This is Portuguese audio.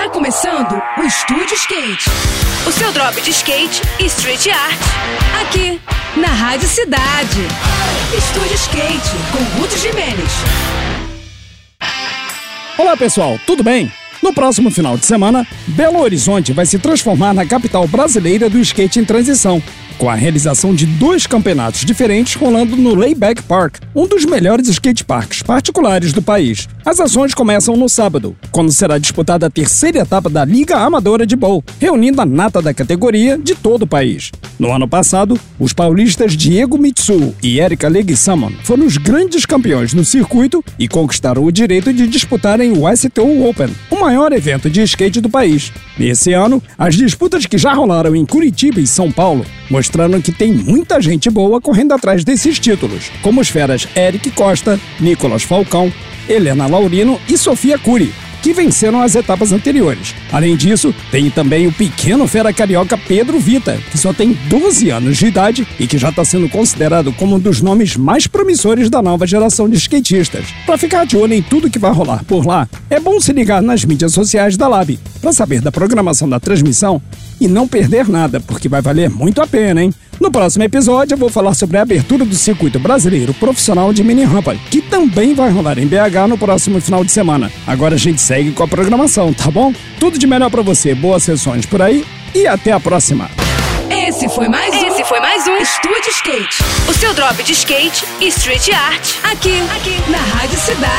Tá começando o Estúdio Skate. O seu drop de skate e street art. Aqui, na Rádio Cidade. Estúdio Skate, com Ruth Jimenez. Olá pessoal, tudo bem? No próximo final de semana, Belo Horizonte vai se transformar na capital brasileira do skate em transição com a realização de dois campeonatos diferentes rolando no Layback Park, um dos melhores skateparks particulares do país. As ações começam no sábado, quando será disputada a terceira etapa da Liga Amadora de Bowl, reunindo a nata da categoria de todo o país. No ano passado, os paulistas Diego Mitsu e Erika Leguizamon foram os grandes campeões no circuito e conquistaram o direito de disputarem o STO Open, maior evento de skate do país. Nesse ano, as disputas que já rolaram em Curitiba e São Paulo mostrando que tem muita gente boa correndo atrás desses títulos, como os feras Eric Costa, Nicolas Falcão, Helena Laurino e Sofia Cury, que venceram as etapas anteriores. Além disso, tem também o pequeno fera carioca Pedro Vita, que só tem 12 anos de idade e que já está sendo considerado como um dos nomes mais promissores da nova geração de skatistas. Para ficar de olho em tudo que vai rolar por lá, é bom se ligar nas mídias sociais da Lab para saber da programação da transmissão e não perder nada, porque vai valer muito a pena, hein? No próximo episódio eu vou falar sobre a abertura do circuito brasileiro profissional de mini rampa, que também vai rolar em BH no próximo final de semana. Agora a gente segue com a programação, tá bom? Tudo de melhor para você, boas sessões por aí e até a próxima. Esse foi mais um. Esse foi mais um Estúdio Skate. O seu drop de skate e street art. Aqui, aqui, na Rádio Cidade.